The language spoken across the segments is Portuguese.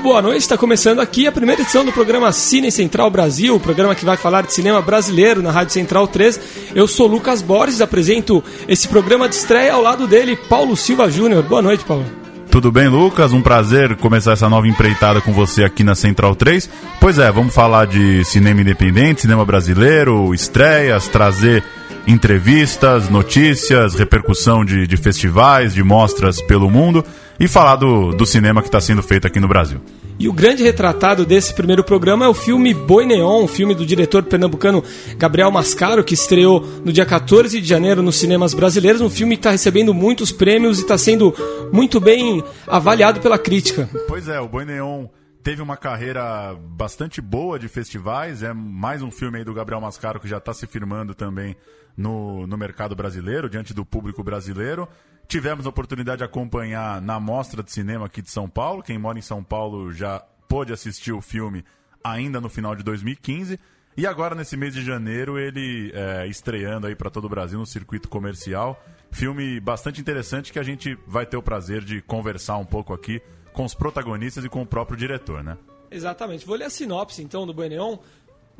Muito boa noite, está começando aqui a primeira edição do programa Cine Central Brasil, o programa que vai falar de cinema brasileiro na Rádio Central 3. Eu sou Lucas Borges, apresento esse programa de estreia ao lado dele, Paulo Silva Júnior. Boa noite, Paulo. Tudo bem, Lucas? Um prazer começar essa nova empreitada com você aqui na Central 3. Pois é, vamos falar de cinema independente, cinema brasileiro, estreias, trazer entrevistas, notícias, repercussão de, de festivais, de mostras pelo mundo e falar do, do cinema que está sendo feito aqui no Brasil. E o grande retratado desse primeiro programa é o filme Boi Neon, um filme do diretor pernambucano Gabriel Mascaro, que estreou no dia 14 de janeiro nos cinemas brasileiros. Um filme que está recebendo muitos prêmios e está sendo muito bem avaliado pela crítica. Pois é, o Boi Neon teve uma carreira bastante boa de festivais. É mais um filme aí do Gabriel Mascaro que já está se firmando também no, no mercado brasileiro, diante do público brasileiro. Tivemos a oportunidade de acompanhar na Mostra de Cinema aqui de São Paulo. Quem mora em São Paulo já pôde assistir o filme ainda no final de 2015. E agora, nesse mês de janeiro, ele é, estreando aí para todo o Brasil no circuito comercial. Filme bastante interessante que a gente vai ter o prazer de conversar um pouco aqui com os protagonistas e com o próprio diretor, né? Exatamente. Vou ler a sinopse então do Bueneon.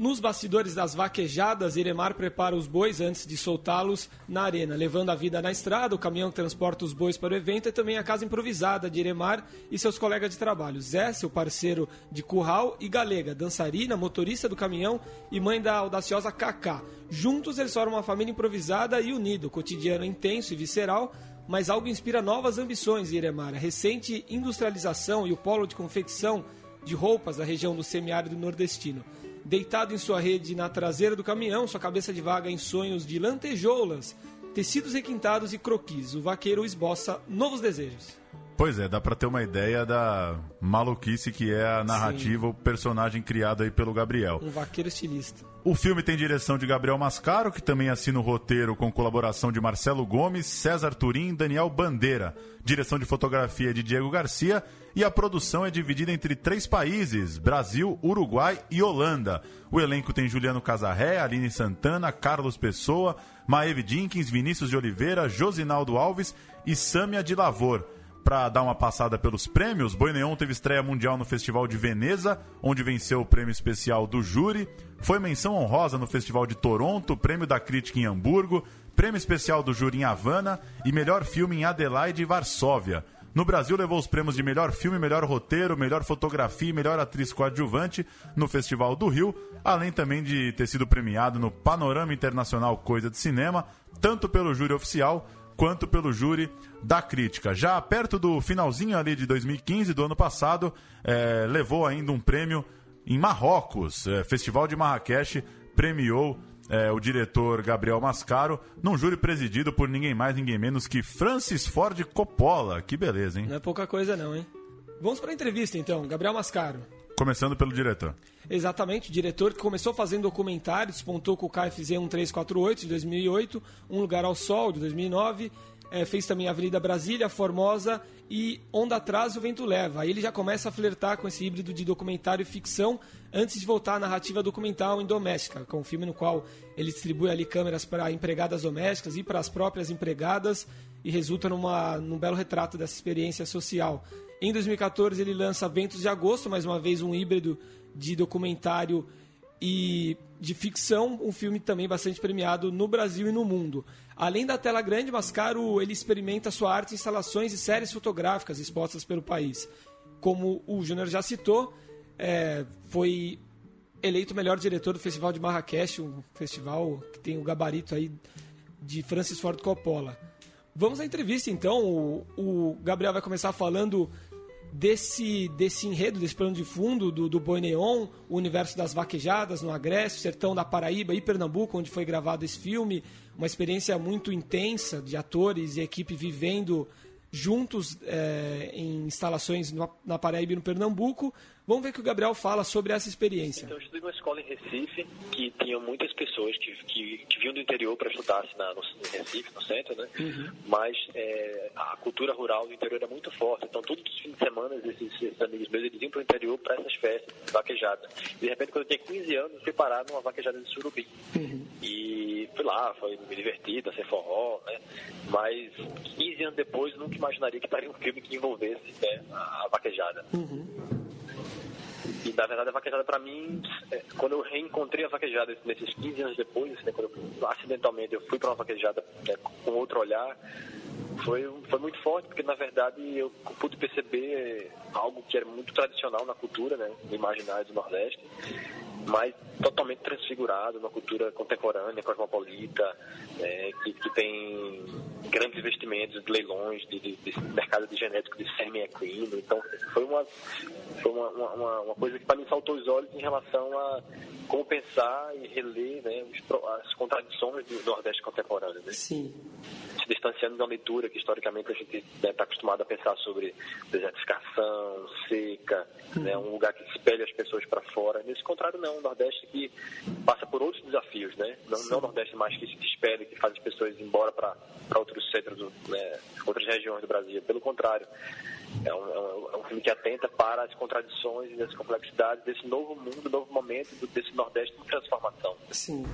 Nos bastidores das vaquejadas, Iremar prepara os bois antes de soltá-los na arena, levando a vida na estrada, o caminhão transporta os bois para o evento e também a casa improvisada de Iremar e seus colegas de trabalho. Zé, seu parceiro de curral, e Galega, dançarina, motorista do caminhão e mãe da audaciosa Cacá. Juntos eles formam uma família improvisada e unida, o cotidiano intenso e visceral, mas algo inspira novas ambições em Iremar. A recente industrialização e o polo de confecção de roupas da região do semiárido nordestino. Deitado em sua rede na traseira do caminhão, sua cabeça divaga em sonhos de lantejoulas, tecidos requintados e croquis. O vaqueiro esboça novos desejos. Pois é, dá pra ter uma ideia da maluquice que é a narrativa, Sim. o personagem criado aí pelo Gabriel. Um vaqueiro estilista. O filme tem direção de Gabriel Mascaro, que também assina o roteiro com colaboração de Marcelo Gomes, César Turim e Daniel Bandeira. Direção de fotografia de Diego Garcia e a produção é dividida entre três países: Brasil, Uruguai e Holanda. O elenco tem Juliano Casarré, Aline Santana, Carlos Pessoa, Maeve Jenkins, Vinícius de Oliveira, Josinaldo Alves e Sâmia de Lavor para dar uma passada pelos prêmios, Boi Neon teve estreia mundial no Festival de Veneza, onde venceu o prêmio especial do júri. Foi menção honrosa no Festival de Toronto, prêmio da crítica em Hamburgo, prêmio especial do júri em Havana e melhor filme em Adelaide e Varsóvia. No Brasil, levou os prêmios de melhor filme, melhor roteiro, melhor fotografia e melhor atriz coadjuvante no Festival do Rio, além também de ter sido premiado no Panorama Internacional Coisa de Cinema, tanto pelo júri oficial quanto pelo júri da crítica. Já perto do finalzinho ali de 2015, do ano passado, é, levou ainda um prêmio em Marrocos. É, Festival de Marrakech premiou é, o diretor Gabriel Mascaro num júri presidido por ninguém mais, ninguém menos que Francis Ford Coppola. Que beleza, hein? Não é pouca coisa não, hein? Vamos para a entrevista então, Gabriel Mascaro. Começando pelo diretor. Exatamente, o diretor que começou fazendo documentários, despontou com o KFZ 1348 de 2008, Um Lugar ao Sol de 2009, é, fez também Avenida Brasília, Formosa e Onda Atrás o Vento Leva. Aí ele já começa a flertar com esse híbrido de documentário e ficção antes de voltar à narrativa documental em Doméstica, com é um filme no qual ele distribui ali câmeras para empregadas domésticas e para as próprias empregadas e resulta numa, num belo retrato dessa experiência social. Em 2014 ele lança Ventos de Agosto, mais uma vez um híbrido de documentário e de ficção, um filme também bastante premiado no Brasil e no mundo. Além da tela grande, Mascaro ele experimenta sua arte em instalações e séries fotográficas expostas pelo país. Como o Júnior já citou, é, foi eleito o melhor diretor do Festival de Marrakech, um festival que tem o gabarito aí de Francis Ford Coppola. Vamos à entrevista então. O, o Gabriel vai começar falando desse, desse enredo, desse plano de fundo do, do Boi Neon, o universo das vaquejadas no Agreste, sertão da Paraíba e Pernambuco, onde foi gravado esse filme. Uma experiência muito intensa de atores e equipe vivendo juntos é, em instalações na Paraíba e no Pernambuco. Vamos ver o que o Gabriel fala sobre essa experiência. Então, eu estudei numa escola em Recife que tinha muitas pessoas que, que, que vinham do interior para estudar assim, na, no, em Recife, no centro, né? Uhum. Mas é, a cultura rural do interior era muito forte. Então, todos os fins de semana, esses, esses amigos meus, eles iam para o interior para essas festas, vaquejada. De repente, quando eu tinha 15 anos, fui parar numa vaquejada de Surubim. Uhum. E fui lá, foi me divertido, sem forró, né? Mas 15 anos depois, nunca imaginaria que estaria um filme que envolvesse né, a vaquejada. Uhum. E na verdade a vaquejada para mim, é, quando eu reencontrei a vaquejada nesses 15 anos depois, né, quando eu, acidentalmente eu fui para uma vaquejada né, com outro olhar, foi, foi muito forte, porque na verdade eu pude perceber algo que era muito tradicional na cultura, né, imaginário do Nordeste, mas totalmente transfigurado numa cultura contemporânea, cosmopolita, é, que, que, tem grandes investimentos de leilões, de, de, de mercado de genético de sêmen equino. Então, foi uma, foi uma, uma, uma coisa que para mim saltou os olhos em relação a como pensar e reler né, as contradições do Nordeste contemporâneo. Né? Sim se distanciando da leitura que historicamente a gente está né, tá acostumado a pensar sobre desertificação, seca, uhum. né, um lugar que espelha as pessoas para fora. Nesse contrário, não, o Nordeste que passa por outros desafios, né? Não, não o Nordeste mais que se espelha, que faz as pessoas ir embora para outros centros, né, outras regiões do Brasil. Pelo contrário, é um, é, um, é um, filme que atenta para as contradições e as complexidades desse novo mundo, novo momento desse Nordeste de transformação. Sim.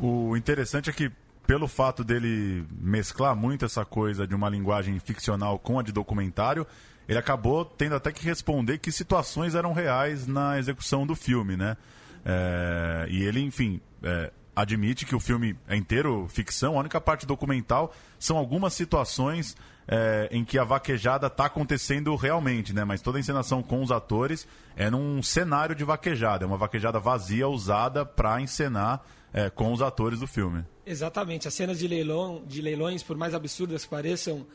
O interessante é que pelo fato dele mesclar muito essa coisa de uma linguagem ficcional com a de documentário, ele acabou tendo até que responder que situações eram reais na execução do filme, né? É, e ele, enfim, é, admite que o filme é inteiro ficção, a única parte documental são algumas situações é, em que a vaquejada está acontecendo realmente, né? Mas toda a encenação com os atores é num cenário de vaquejada, é uma vaquejada vazia usada para encenar é, com os atores do filme. Exatamente. As cenas de, leilão, de leilões, por mais absurdas que pareçam,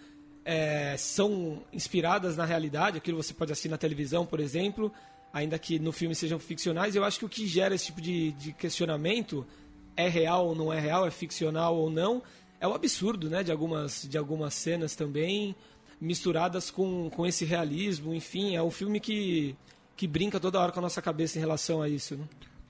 é, são inspiradas na realidade. Aquilo você pode assistir na televisão, por exemplo, ainda que no filme sejam ficcionais. Eu acho que o que gera esse tipo de, de questionamento é real ou não é real, é ficcional ou não, é o absurdo né, de, algumas, de algumas cenas também, misturadas com, com esse realismo. Enfim, é um filme que, que brinca toda hora com a nossa cabeça em relação a isso. Né?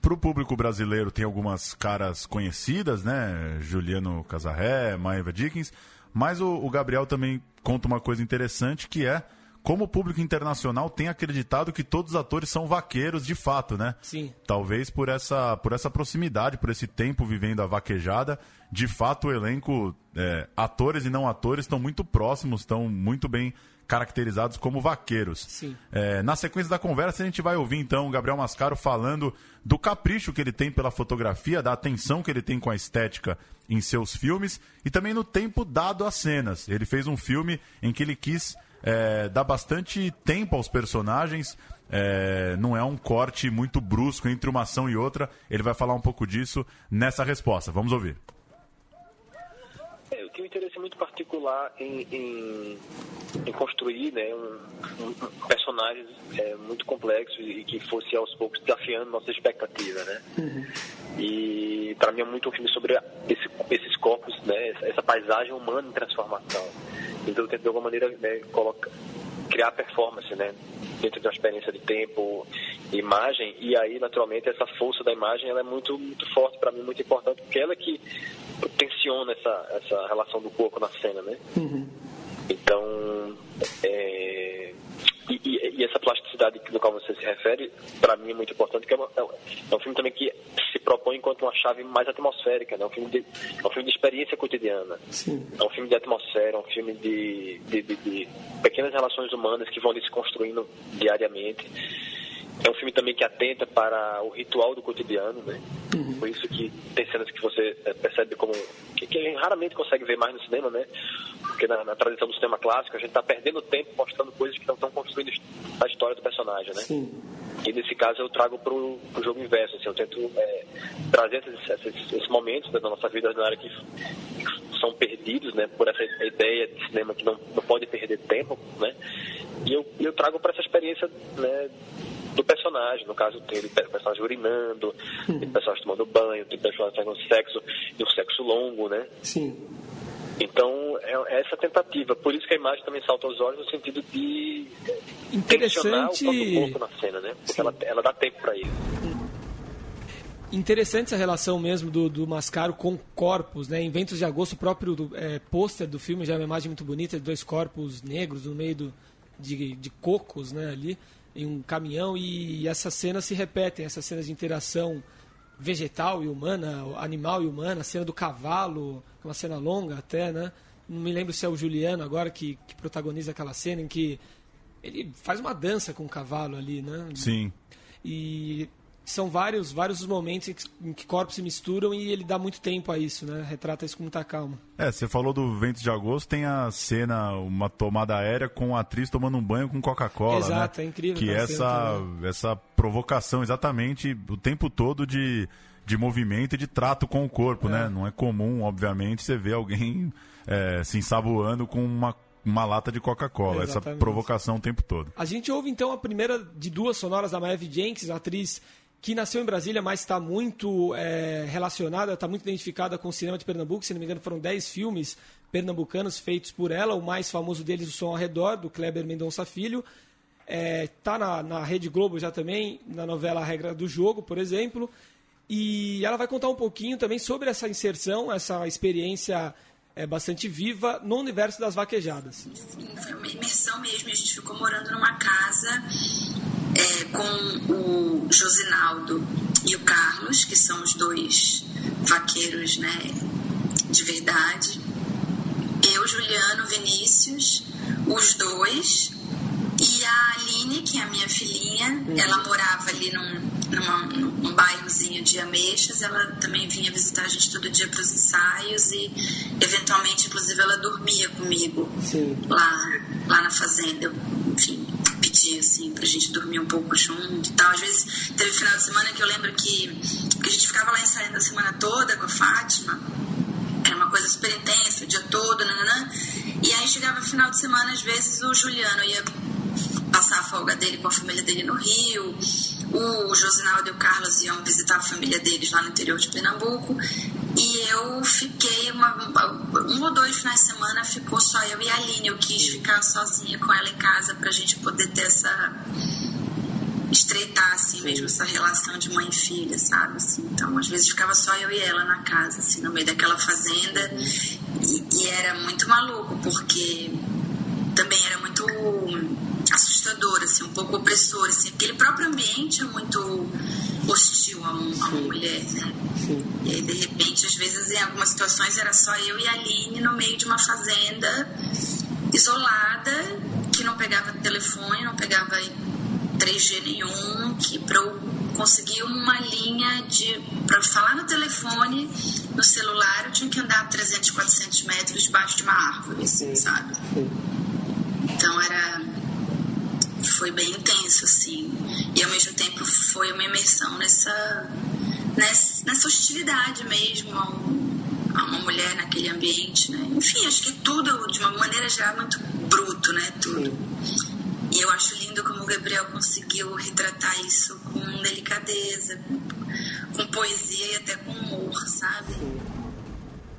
para o público brasileiro tem algumas caras conhecidas, né? Juliano Casarré, Maeva Dickens, mas o, o, Gabriel também conta uma coisa interessante que é como o público internacional tem acreditado que todos os atores são vaqueiros de fato, né? Sim. Talvez por essa, por essa proximidade, por esse tempo vivendo a vaquejada, de fato o elenco, é, atores e não atores, estão muito próximos, estão muito bem caracterizados como vaqueiros. É, na sequência da conversa, a gente vai ouvir então o Gabriel Mascaro falando do capricho que ele tem pela fotografia, da atenção que ele tem com a estética em seus filmes e também no tempo dado às cenas. Ele fez um filme em que ele quis é, dar bastante tempo aos personagens. É, não é um corte muito brusco entre uma ação e outra. Ele vai falar um pouco disso nessa resposta. Vamos ouvir tenho um interesse muito particular em, em, em construir né, um, um personagens é, muito complexos e que fosse aos poucos desafiando nossa expectativa, né? Uhum. E para mim é muito um filme sobre esse, esses corpos, né, essa paisagem humana em transformação. Então eu tento de alguma maneira né, colocar, criar performance, né? Dentro de uma experiência de tempo, imagem, e aí, naturalmente, essa força da imagem ela é muito, muito forte para mim, muito importante, porque ela é que tensiona essa, essa relação do corpo na cena, né? Uhum. Então, é, e, e, e, essa plasticidade do qual você se refere, para mim é muito importante, que é, uma, é, um filme também que se propõe enquanto uma chave mais atmosférica, né? um, filme de, é um filme de experiência cotidiana. Sim. É um filme de atmosfera, é um filme de, de, de, de pequenas relações humanas que vão se construindo diariamente. É um filme também que atenta para o ritual do cotidiano, né? Uhum. Por isso que tem cenas que você é, percebe como que, que a gente raramente consegue ver mais no cinema, né? Porque na, na tradição do cinema clássico a gente está perdendo tempo mostrando coisas que não estão construindo a história do personagem, né? Sim. E nesse caso eu trago para o jogo inverso, assim, eu tento é, trazer esses, esses, esses momentos né, da nossa vida ordinária que, que são perdidos, né? Por essa ideia de cinema que não, não pode perder tempo, né? E eu, eu trago para essa experiência, né? Do personagem. No caso, tem o personagem urinando, tem o personagem tomando banho, tem o personagem fazendo sexo, e um sexo longo, né? Sim. Então, é essa tentativa. Por isso que a imagem também salta aos olhos no sentido de Interessante... o corpo na cena, né? Porque ela, ela dá tempo para isso. Interessante essa relação mesmo do, do Mascaro com corpos, né? Em Ventos de Agosto, o próprio é, pôster do filme já é uma imagem muito bonita de dois corpos negros no meio do, de, de cocos, né? Ali, em um caminhão, e, essas cenas se repetem, essas cenas de interação vegetal e humana, animal e humana, a cena do cavalo, uma cena longa até, né? Não me lembro se é o Juliano agora que, que protagoniza aquela cena em que ele faz uma dança com o cavalo ali, né? Sim. E são vários, vários os momentos em que, corpos se misturam e ele dá muito tempo a isso, né? Retrata isso com muita calma. É, você falou do Ventos de Agosto, tem a cena, uma tomada aérea com a atriz tomando um banho com Coca-Cola, Exato, né? é incrível. Que essa, essa provocação exatamente o tempo todo de, de movimento e de trato com o corpo, né? é. né? Não é comum, obviamente, você ver alguém é, se ensaboando com uma uma lata de Coca-Cola, essa provocação o tempo todo. A gente ouve então a primeira de duas sonoras da Maeve Jenkins, atriz que nasceu em Brasília, mas está muito é, relacionada, está muito identificada com o cinema de Pernambuco. Se não me engano, foram 10 filmes pernambucanos feitos por ela. O mais famoso deles, O Som ao Redor, do Kleber Mendonça Filho. Está é, tá na, na Rede Globo já também, na novela A Regra do Jogo, por exemplo. E ela vai contar um pouquinho também sobre essa inserção, essa experiência é, bastante viva no universo das vaquejadas. Foi uma imersão mesmo. A gente ficou morando numa casa é, com o Josinaldo e o Carlos, que são os dois vaqueiros né, de verdade. Eu, Juliano, Vinícius, os dois. E a Aline, que é a minha filhinha, uhum. ela morava ali num, numa, num bairrozinho de Ameixas. Ela também vinha visitar a gente todo dia para os ensaios e, eventualmente, inclusive, ela dormia comigo lá, lá na fazenda. Enfim, pedir, assim, pra gente dormir um pouco junto e tal. Às vezes teve final de semana que eu lembro que, que a gente ficava lá ensaiando a semana toda com a Fátima. Era uma coisa super intensa, o dia todo, nananã. E aí chegava final de semana, às vezes o Juliano ia passar a folga dele com a família dele no Rio. O Josinaldo e o Carlos iam visitar a família deles lá no interior de Pernambuco. E eu fiquei uma, um ou dois finais de semana, ficou só eu e a Aline. Eu quis ficar sozinha com ela em casa pra gente poder ter essa. estreitar, assim mesmo, essa relação de mãe e filha, sabe? Assim, então, às vezes ficava só eu e ela na casa, assim, no meio daquela fazenda. E, e era muito maluco, porque também era muito assustador, assim, um pouco opressor. Assim, aquele próprio ambiente é muito hostil a, um, a uma mulher, né? Sim. E aí, de repente, às vezes, em algumas situações, era só eu e a Aline no meio de uma fazenda isolada, que não pegava telefone, não pegava 3G nenhum, que para eu conseguir uma linha de para falar no telefone, no celular, eu tinha que andar 300, 400 metros debaixo de uma árvore, assim, sabe? Então era foi bem intenso, assim. E ao mesmo tempo foi uma imersão nessa, nessa, nessa hostilidade mesmo a, um, a, uma mulher naquele ambiente, né? Enfim, acho que tudo, de uma maneira geral, muito bruto, né? Tudo. E eu acho lindo como o Gabriel conseguiu retratar isso com delicadeza, com, com poesia e até com humor, sabe?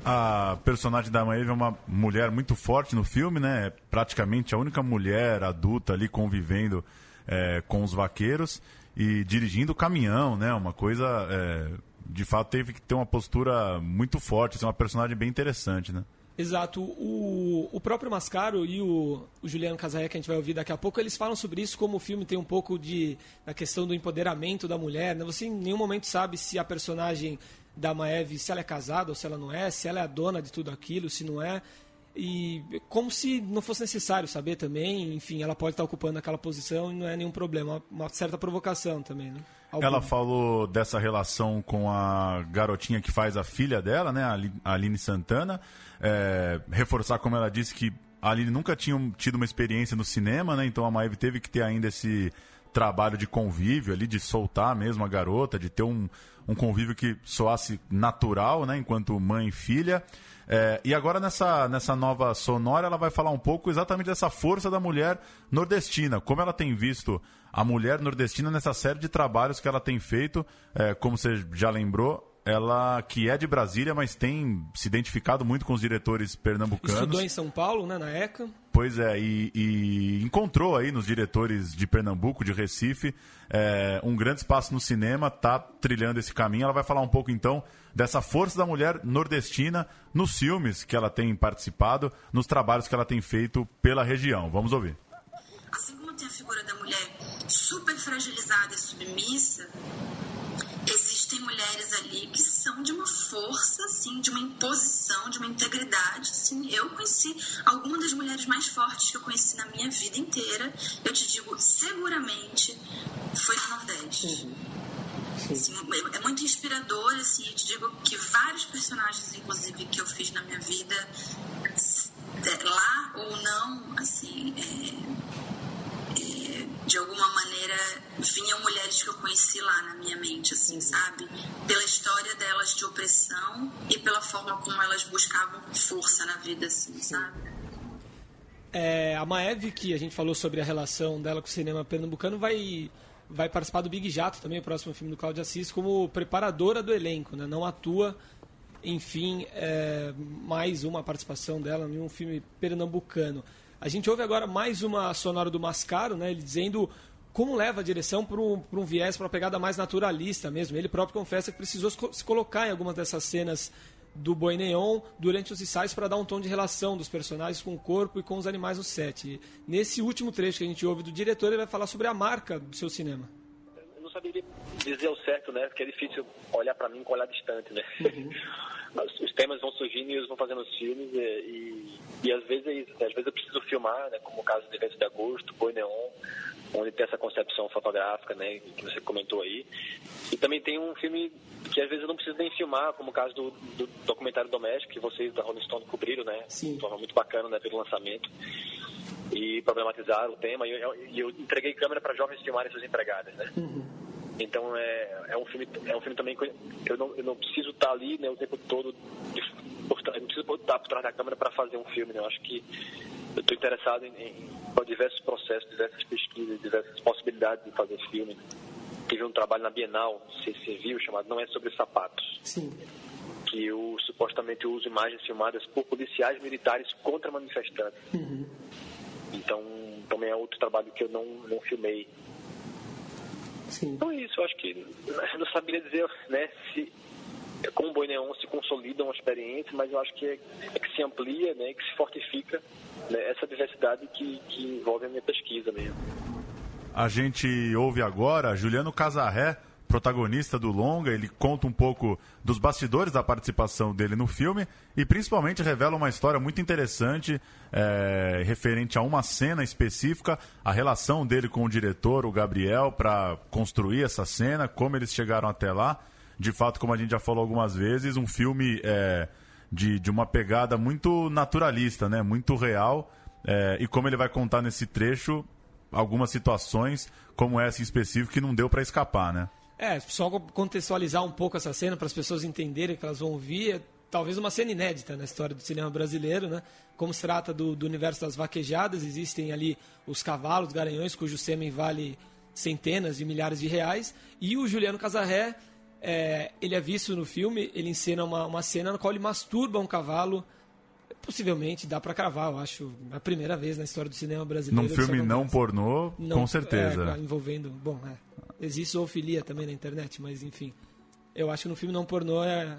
A personagem da Maeve é uma mulher muito forte no filme, né? É praticamente a única mulher adulta ali convivendo é, com os vaqueiros e dirigindo o caminhão, né? Uma coisa. É, de fato, teve que ter uma postura muito forte, é uma personagem bem interessante, né? Exato. O, o próprio Mascaro e o, o Juliano Casaia, que a gente vai ouvir daqui a pouco, eles falam sobre isso, como o filme tem um pouco de da questão do empoderamento da mulher. Né? Você em nenhum momento sabe se a personagem da Maeve, se ela é casada ou se ela não é, se ela é a dona de tudo aquilo, se não é. E como se não fosse necessário saber também, enfim, ela pode estar ocupando aquela posição e não é nenhum problema, uma certa provocação também, né? Ela falou dessa relação com a garotinha que faz a filha dela, né, a Aline Santana, é, reforçar como ela disse que a Aline nunca tinha tido uma experiência no cinema, né, então a Maeve teve que ter ainda esse trabalho de convívio ali, de soltar mesmo a garota, de ter um, um convívio que soasse natural, né, enquanto mãe e filha. É, e agora nessa, nessa nova sonora ela vai falar um pouco exatamente dessa força da mulher nordestina, como ela tem visto a mulher nordestina nessa série de trabalhos que ela tem feito, é, como você já lembrou, ela que é de Brasília, mas tem se identificado muito com os diretores pernambucanos. Estudou em São Paulo, né, na ECA. Pois é, e, e encontrou aí nos diretores de Pernambuco, de Recife, é, um grande espaço no cinema, tá trilhando esse caminho. Ela vai falar um pouco então dessa força da mulher nordestina nos filmes que ela tem participado, nos trabalhos que ela tem feito pela região. Vamos ouvir. Assim como tem a figura da mulher super fragilizada e submissa, existem mulheres ali que são de uma força, assim, de uma imposição, de uma integridade, assim. Eu conheci algumas das mulheres mais fortes que eu conheci na minha vida inteira. Eu te digo, seguramente foi no Nordeste. Uhum. Assim, é muito inspirador, assim, eu te digo que vários personagens, inclusive, que eu fiz na minha vida, lá ou não, assim, é, é, de alguma maneira vinham mulheres que eu conheci lá na minha mente, assim, sabe? Pela história delas de opressão e pela forma como elas buscavam força na vida, assim, sabe? É, a Maeve, que a gente falou sobre a relação dela com o cinema pernambucano, vai, vai participar do Big Jato também, o próximo filme do Cláudio Assis, como preparadora do elenco, né? Não atua, enfim, é, mais uma participação dela em um filme pernambucano. A gente ouve agora mais uma sonora do Mascaro, né? Ele dizendo como leva a direção para um, um viés, para uma pegada mais naturalista mesmo. Ele próprio confessa que precisou se colocar em algumas dessas cenas do Boi Neon durante os ensaios para dar um tom de relação dos personagens com o corpo e com os animais no set. nesse último trecho que a gente ouve do diretor, ele vai falar sobre a marca do seu cinema. Eu não saberia dizer o certo, né? Porque é difícil olhar para mim com olhar distante, né? Uhum. os temas vão surgindo e eles vão fazendo os filmes e, e, às vezes é isso. Né? Às vezes eu preciso filmar, né? Como o caso de 20 de Agosto, Boi Neon, onde tem essa concepção fotográfica, né, que você comentou aí. E também tem um filme que às vezes eu não preciso nem filmar, como o caso do, do documentário doméstico que vocês da Rolling Stone cobriram, né, Sim. de forma muito bacana, né, pelo lançamento e problematizaram o tema. E eu, eu, entreguei câmera para jovens filmarem suas empregadas, né. Uhum. Então é, é um filme é um filme também que eu não, eu não preciso estar ali né, o tempo todo de, eu não preciso estar por trás da câmera para fazer um filme. Né? Eu acho que eu estou interessado em, em, diversos processos, diversas pesquisas, diversas possibilidades de fazer filme. Tive um trabalho na Bienal, se você viu, chamado Não é sobre Sapatos. Sim. Que eu supostamente uso imagens filmadas por policiais militares contra manifestantes. Uhum. Então, também é outro trabalho que eu não, não filmei. Sim. Então, é isso, eu acho que eu não saberia dizer né, se com o Boi Neon se consolida uma experiência, mas eu acho que é, é que se amplia, né, que se fortifica né, essa diversidade que, que envolve a minha pesquisa mesmo. A gente ouve agora Juliano Casarré, protagonista do longa, ele conta um pouco dos bastidores da participação dele no filme e principalmente revela uma história muito interessante é, referente a uma cena específica, a relação dele com o diretor, o Gabriel, para construir essa cena, como eles chegaram até lá de fato, como a gente já falou algumas vezes, um filme é, de, de uma pegada muito naturalista, né? muito real. É, e como ele vai contar nesse trecho algumas situações, como essa em específico, que não deu para escapar, né? É, só contextualizar um pouco essa cena para as pessoas entenderem que elas vão ouvir. É talvez uma cena inédita na história do cinema brasileiro, né? Como se trata do, do universo das vaquejadas, existem ali os cavalos, garanhões, cujo sêmen vale centenas de milhares de reais. E o Juliano Casarré é, ele é visto no filme, ele encena uma, uma cena na qual ele masturba um cavalo. Possivelmente dá para cravar, eu acho, a primeira vez na história do cinema brasileiro. Num filme não pornô, não, com certeza. É, envolvendo. Bom, é, existe zoofilia também na internet, mas enfim. Eu acho que no filme não pornô é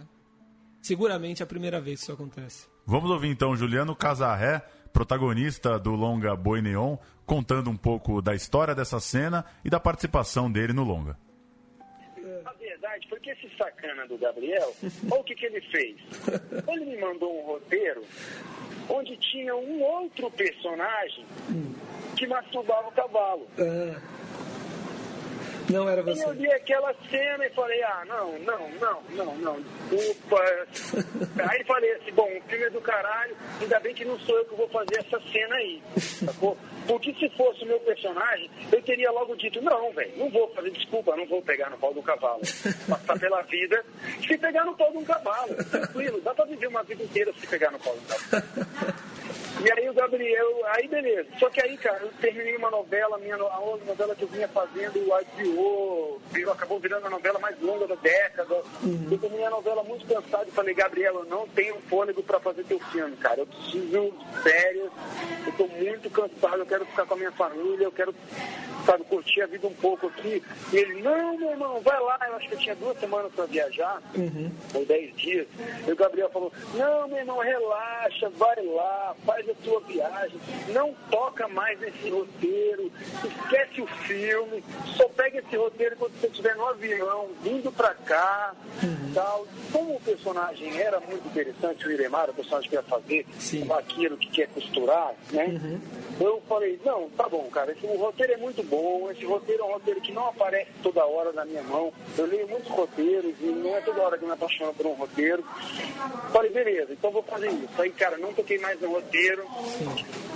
seguramente a primeira vez que isso acontece. Vamos ouvir então Juliano Casarré, protagonista do longa Boi Neon, contando um pouco da história dessa cena e da participação dele no longa verdade foi que esse sacana do Gabriel, olha o que, que ele fez. Ele me mandou um roteiro onde tinha um outro personagem que masturbava o cavalo. Ah. Não era você. E eu vi aquela cena e falei, ah, não, não, não, não, não, desculpa. aí falei assim, bom, o filme é do caralho, ainda bem que não sou eu que vou fazer essa cena aí, sacou? Porque se fosse o meu personagem, eu teria logo dito, não, velho, não vou fazer, desculpa, não vou pegar no pau do cavalo. Passar pela vida se pegar no pau de um cavalo, tranquilo, dá pra viver uma vida inteira se pegar no pau do cavalo. E aí o Gabriel, aí beleza. Só que aí, cara, eu terminei uma novela, minha, a outra novela que eu vinha fazendo, o IPO, virou, acabou virando a novela mais longa da década. Uhum. Eu terminei a novela muito cansado e falei, Gabriela, eu não tenho fôlego pra fazer teu filme, cara. Eu preciso férias, eu tô muito cansado, eu quero ficar com a minha família, eu quero, sabe, curtir a vida um pouco aqui. E ele, não, meu irmão, vai lá. Eu acho que eu tinha duas semanas pra viajar, uhum. ou dez dias. E o Gabriel falou, não, meu irmão, relaxa, vai lá, faz a tua viagem, não toca mais nesse roteiro, esquece o filme, só pega esse roteiro quando você estiver no avião, vindo pra cá, uhum. tal. Como o personagem era muito interessante, o Iremar, o personagem que ia fazer, Sim. o vaqueiro que quer costurar, né? Uhum. Eu falei, não, tá bom, cara, esse, o roteiro é muito bom, esse roteiro é um roteiro que não aparece toda hora na minha mão. Eu leio muitos roteiros e não é toda hora que eu me apaixono por um roteiro. Falei, beleza, então vou fazer isso. Aí, cara, não toquei mais no roteiro,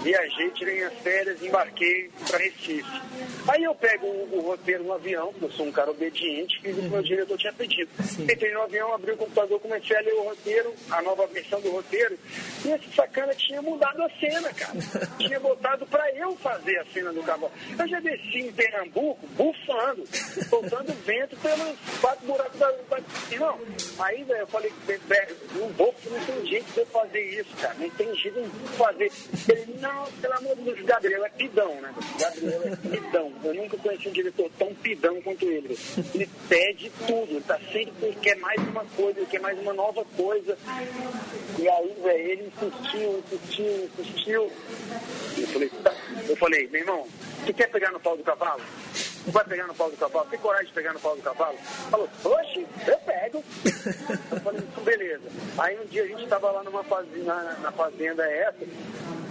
viajei, tirei minhas férias, embarquei para Recife. Aí eu pego o, o, roteiro no avião, porque eu sou um cara obediente, fiz o que o meu diretor tinha pedido. Sim. Entrei no avião, abri o computador, comecei a ler o roteiro, a nova versão do roteiro, e esse sacana tinha mudado a cena, cara. tinha botado para eu fazer a cena do cavalo. Eu já desci em Pernambuco, bufando, soltando vento pelos quatro buracos da. Não, aí, velho, eu falei, não vou, não tem jeito de eu fazer isso, cara. Não tem jeito de fazer. Ele, não, pelo amor de Deus, Gabriel é pidão, né? Gabriel é pidão. Eu nunca conheci um diretor tão pidão quanto ele. Ele pede tudo, ele tá sempre quer mais uma coisa, ele quer mais uma nova coisa. E aí, velho, ele insistiu, insistiu, insistiu. Eu falei, tá. Eu falei, meu irmão, você quer pegar no pau do cavalo? vai pegar no pau do cavalo? Tem coragem de pegar no pau do cavalo? Falou, oxe, eu pego. eu falei, beleza. Aí um dia a gente estava lá numa fazenda, na, na fazenda essa,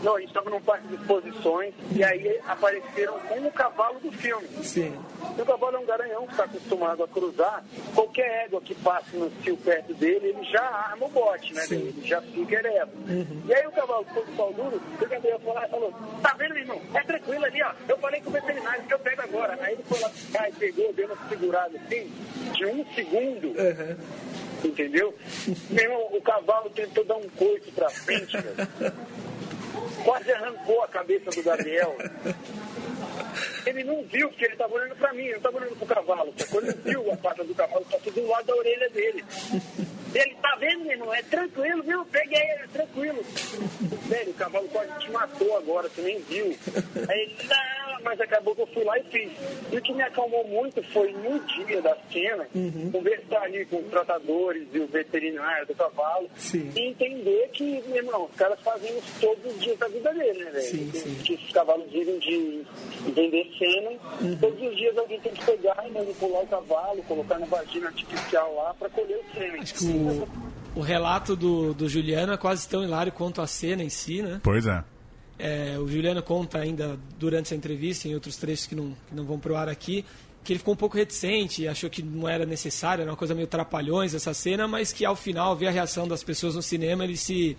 não, a gente estava num parque de exposições e aí apareceram com o cavalo do filme. Sim. E o cavalo é um garanhão que está acostumado a cruzar. Qualquer égua que passe no cio perto dele, ele já arma o bote, né? Sim. Ele já fica ereto. Uhum. E aí o cavalo foi do pau duro, o Gabriel foi lá e falou, tá vendo, meu irmão? É tranquilo ali, ó. Eu falei com o veterinário que eu pego agora. Aí ele foi lá cá e pegou, deu uma segurada assim, de um segundo. Uhum. Entendeu? Meu o cavalo tentou dar um coice pra frente, velho. Quase arrancou a cabeça do Gabriel. Ele não viu, porque ele estava olhando para mim, ele não estava olhando para o cavalo. Quando ele viu a pata do cavalo, passou do lado da orelha dele. Ele tá vendo, meu irmão? É tranquilo, viu? Peguei, é tranquilo. Sério, o cavalo quase te matou agora, você nem viu. Aí ele, não, mas acabou que eu fui lá e fiz. E o que me acalmou muito foi no dia da cena, uhum. conversar ali com os tratadores e o veterinário do cavalo sim. e entender que, meu irmão, os caras fazem isso todos os dias da vida dele, né, velho? Sim, sim. Que esses cavalos vivem de vender cena. Uhum. Todos os dias alguém tem que pegar e manipular o cavalo, colocar na vagina artificial lá para colher o sêmen o, o relato do, do Juliano é quase tão hilário quanto a cena em si, né? Pois é. É o Juliano conta ainda durante essa entrevista, em outros trechos que não, que não vão pro ar aqui, que ele ficou um pouco reticente, achou que não era necessário, era uma coisa meio trapalhões essa cena, mas que ao final, ver a reação das pessoas no cinema, ele se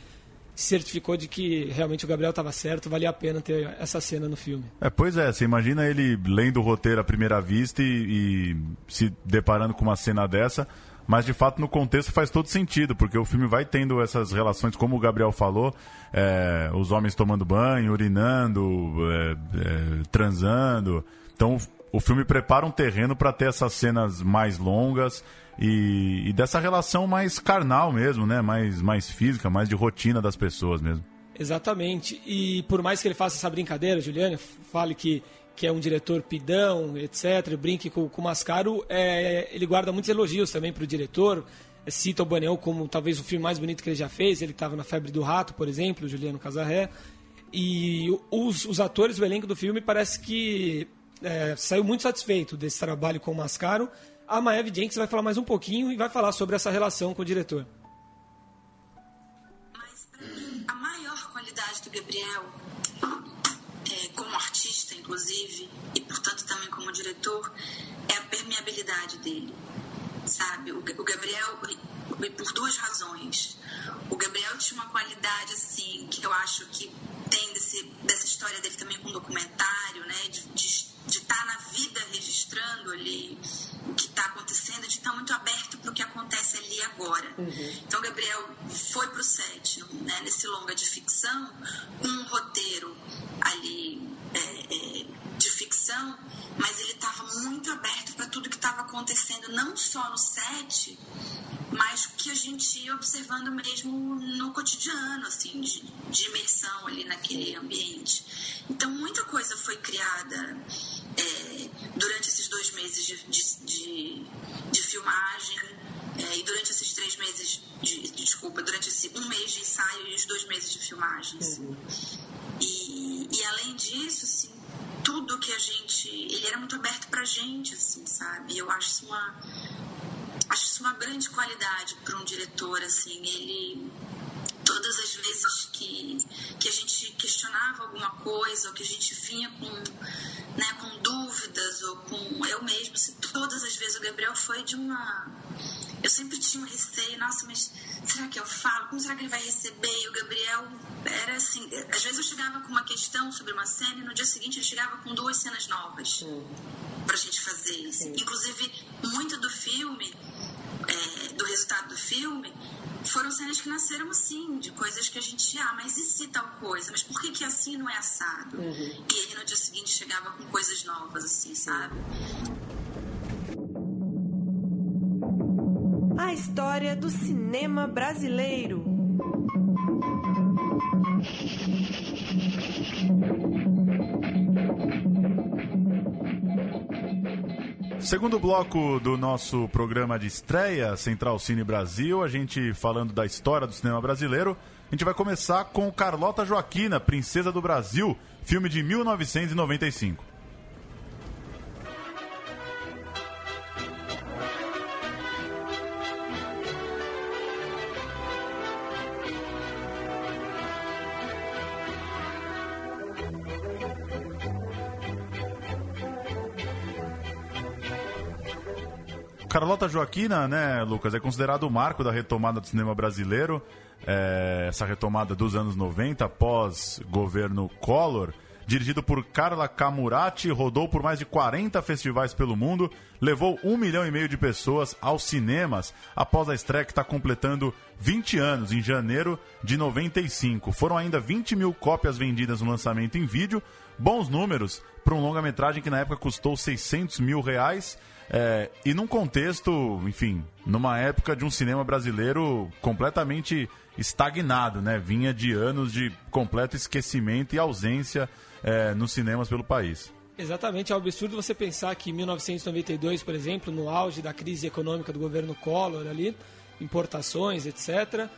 certificou de que realmente o Gabriel estava certo, valia a pena ter essa cena no filme. É, pois é, você imagina ele lendo o roteiro à primeira vista e, e se deparando com uma cena dessa mas de fato no contexto faz todo sentido, porque o filme vai tendo essas relações, como o Gabriel falou, é, os homens tomando banho, urinando, é, é, transando. Então o filme prepara um terreno para ter essas cenas mais longas e, e, dessa relação mais carnal mesmo, né? Mais, mais física, mais de rotina das pessoas mesmo. Exatamente. E por mais que ele faça essa brincadeira, Juliana, fale que que é um diretor pidão, etc., brinque com, com o Mascaro, é, ele guarda muitos elogios também para o diretor. Cita o Baniel como talvez o filme mais bonito que ele já fez. Ele estava na Febre do Rato, por exemplo, Juliano Casarré. E os, os atores, o elenco do filme, parece que é, saiu muito satisfeito desse trabalho com o Mascaro. A Maeve Jenks vai falar mais um pouquinho e vai falar sobre essa relação com o diretor. Mas, a maior qualidade do Gabriel como artista, inclusive, e portanto também como diretor, é a permeabilidade dele. Sabe? O, o Gabriel, por duas razões. O Gabriel tinha uma qualidade, assim, que eu acho que tem desse, dessa história dele também com documentário, né? De, estar tá na vida registrando ali o que está acontecendo, de estar tá muito aberto para o que acontece ali agora. Uhum. Então, Gabriel foi para o set, né, nesse longa de ficção, com um roteiro ali é, é, de ficção, mas ele estava muito aberto para tudo que estava acontecendo, não só no set, mas que a gente ia observando mesmo no cotidiano, assim, de, de imersão ali naquele ambiente. Então, muita coisa foi criada é, durante esses dois meses de, de, de, filmagem é, e durante esses três meses de, desculpa, durante esse um mês de ensaio e os dois meses de filmagem. Assim. Uhum. E, e além disso, assim, tudo que a gente. Ele era muito aberto pra gente, assim, sabe? Eu acho isso uma acho isso uma grande qualidade para um diretor, assim, ele todas as vezes que, que a gente questionava alguma coisa, ou que a gente vinha com, né, com dúvidas, ou com eu mesmo, assim, todas as vezes o Gabriel foi de uma. Eu sempre tinha um receio, nossa, mas será que eu falo? Como será que ele vai receber? E o Gabriel era assim, às vezes eu chegava com uma questão sobre uma cena e no dia seguinte ele chegava com duas cenas novas hum. pra gente fazer. Assim. Inclusive, muito do filme é, do resultado do filme foram cenas que nasceram assim, de coisas que a gente, ah, mas e se tal coisa? Mas por que, que assim não é assado? Uhum. E ele no dia seguinte chegava com coisas novas, assim, sabe? A história do cinema brasileiro. Segundo bloco do nosso programa de estreia, Central Cine Brasil, a gente falando da história do cinema brasileiro, a gente vai começar com Carlota Joaquina, Princesa do Brasil, filme de 1995. Joaquina, né, Lucas, é considerado o marco da retomada do cinema brasileiro, é, essa retomada dos anos 90, após governo Collor. Dirigido por Carla Camurati, rodou por mais de 40 festivais pelo mundo, levou um milhão e meio de pessoas aos cinemas após a estreia que está completando 20 anos, em janeiro de 95. Foram ainda 20 mil cópias vendidas no lançamento em vídeo, bons números para um longa-metragem que na época custou 600 mil reais é, e num contexto, enfim, numa época de um cinema brasileiro completamente estagnado, né? Vinha de anos de completo esquecimento e ausência é, nos cinemas pelo país. Exatamente, é um absurdo você pensar que em 1992, por exemplo, no auge da crise econômica do governo Collor ali, importações, etc.,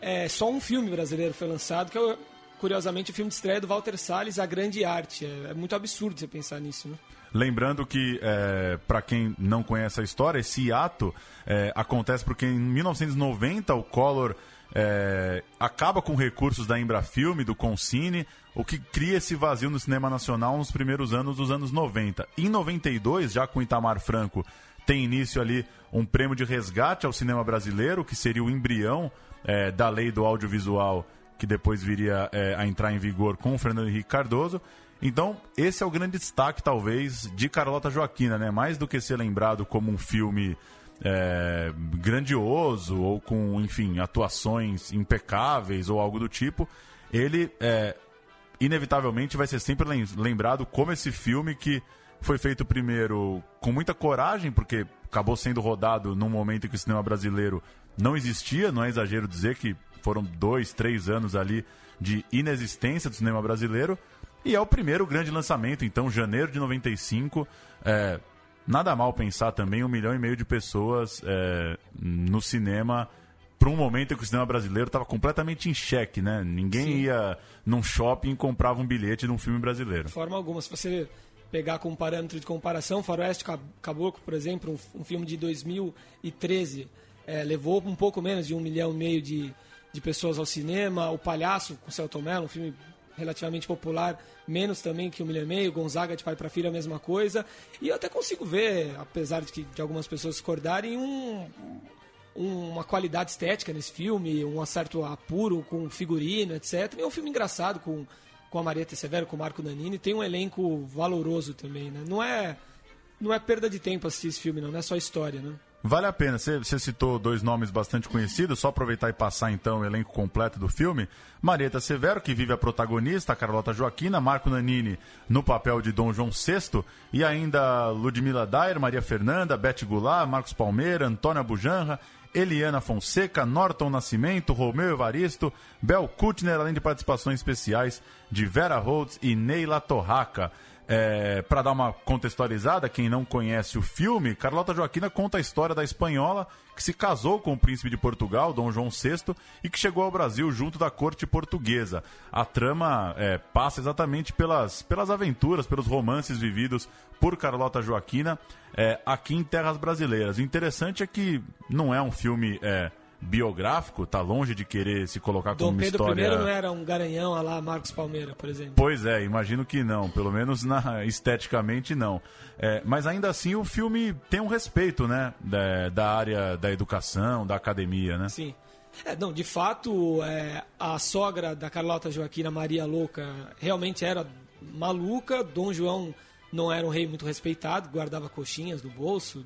é, só um filme brasileiro foi lançado, que é, curiosamente, o filme de estreia do Walter Salles, A Grande Arte. É, é muito absurdo você pensar nisso, né? Lembrando que, é, para quem não conhece a história, esse ato é, acontece porque em 1990 o Collor é, acaba com recursos da Embrafilme, do Concine, o que cria esse vazio no cinema nacional nos primeiros anos dos anos 90. Em 92, já com Itamar Franco, tem início ali um prêmio de resgate ao cinema brasileiro, que seria o embrião é, da lei do audiovisual, que depois viria é, a entrar em vigor com o Fernando Henrique Cardoso. Então, esse é o grande destaque, talvez, de Carlota Joaquina, né? Mais do que ser lembrado como um filme é, grandioso ou com, enfim, atuações impecáveis ou algo do tipo, ele é, inevitavelmente vai ser sempre lembrado como esse filme que foi feito primeiro com muita coragem, porque acabou sendo rodado num momento em que o cinema brasileiro não existia, não é exagero dizer que foram dois, três anos ali de inexistência do cinema brasileiro, e é o primeiro grande lançamento, então, janeiro de 95. É, nada mal pensar também um milhão e meio de pessoas é, no cinema para um momento em que o cinema brasileiro estava completamente em xeque, né? Ninguém Sim. ia num shopping e comprava um bilhete de um filme brasileiro. De forma alguma. Se você pegar como parâmetro de comparação, Faroeste Caboclo, por exemplo, um, um filme de 2013, é, levou um pouco menos de um milhão e meio de, de pessoas ao cinema. O Palhaço, com Celton Mello, um filme relativamente popular, menos também que o milhão e meio, Gonzaga de pai para filho a mesma coisa. E eu até consigo ver, apesar de, que, de algumas pessoas discordarem, um, um, uma qualidade estética nesse filme, um certo apuro com figurino, etc. E é um filme engraçado, com com a Marieta Severo, com o Marco Nanini, tem um elenco valoroso também, né? Não é, não é perda de tempo assistir esse filme, não, não é só história, né? Vale a pena. Você, citou dois nomes bastante conhecidos, só aproveitar e passar então o elenco completo do filme. Marieta Severo, que vive a protagonista, a Carlota Joaquina, Marco Nanini no papel de Dom João VI, e ainda Ludmila Dair, Maria Fernanda, Beth Goulart, Marcos Palmeira, Antônia Bujanra, Eliana Fonseca, Norton Nascimento, Romeu Evaristo, Bel Kutner, além de participações especiais de Vera Holtz e Neila Torraca. É, para dar uma contextualizada, quem não conhece o filme, Carlota Joaquina conta a história da espanhola que se casou com o príncipe de Portugal, Dom João VI, e que chegou ao Brasil junto da corte portuguesa. A trama é, passa exatamente pelas, pelas aventuras, pelos romances vividos por Carlota Joaquina é, aqui em terras brasileiras. O interessante é que não é um filme é, biográfico, tá longe de querer se colocar como Dom uma Pedro história. I não era um garanhão a lá Marcos Palmeira, por exemplo. Pois é, imagino que não, pelo menos na, esteticamente não. É, mas ainda assim o filme tem um respeito, né, da, da área da educação, da academia, né? Sim. É, não, de fato, é, a sogra da Carlota Joaquina Maria Louca realmente era maluca. Dom João não era um rei muito respeitado, guardava coxinhas no bolso,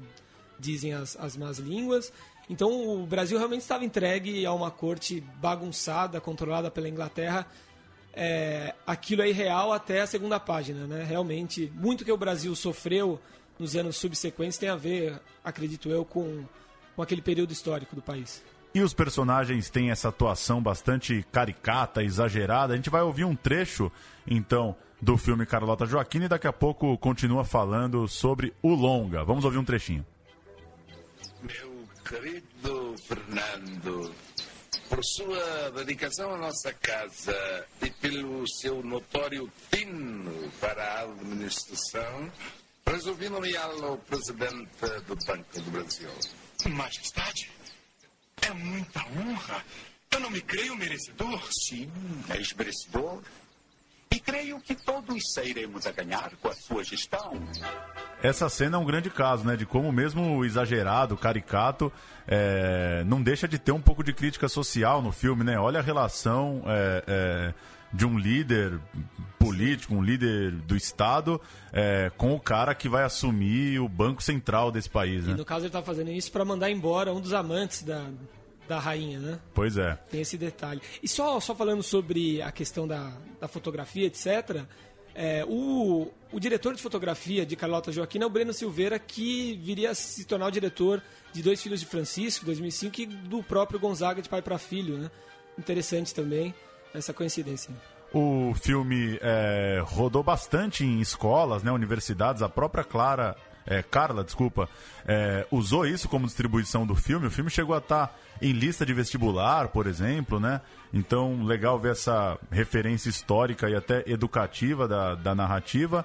dizem as, as más línguas. Então o Brasil realmente estava entregue a uma corte bagunçada, controlada pela Inglaterra. É, aquilo é irreal até a segunda página, né? Realmente, muito que o Brasil sofreu nos anos subsequentes tem a ver, acredito eu, com, com aquele período histórico do país. E os personagens têm essa atuação bastante caricata, exagerada. A gente vai ouvir um trecho, então, do filme Carlota Joaquina e daqui a pouco continua falando sobre o longa. Vamos ouvir um trechinho. Meu querido Fernando, por sua dedicação à nossa casa e pelo seu notório tino para a administração, resolvi nomeá-lo presidente do Banco do Brasil. Majestade, é muita honra. Eu não me creio merecedor. Sim, és merecedor. Creio que todos sairemos a ganhar com a sua gestão. Essa cena é um grande caso, né? De como mesmo o exagerado, o caricato, é, não deixa de ter um pouco de crítica social no filme, né? Olha a relação é, é, de um líder político, um líder do Estado, é, com o cara que vai assumir o Banco Central desse país, né? E no caso ele está fazendo isso para mandar embora um dos amantes da, da rainha, né? Pois é. Tem esse detalhe. E só, só falando sobre a questão da, da fotografia, etc., é, o, o diretor de fotografia de Carlota Joaquina é o Breno Silveira, que viria a se tornar o diretor de Dois Filhos de Francisco, 2005, e do próprio Gonzaga de Pai para Filho, né? Interessante também essa coincidência. O filme é, rodou bastante em escolas, né, universidades. A própria Clara, é, Carla, desculpa, é, usou isso como distribuição do filme. O filme chegou a estar em lista de vestibular, por exemplo, né? Então, legal ver essa referência histórica e até educativa da, da narrativa.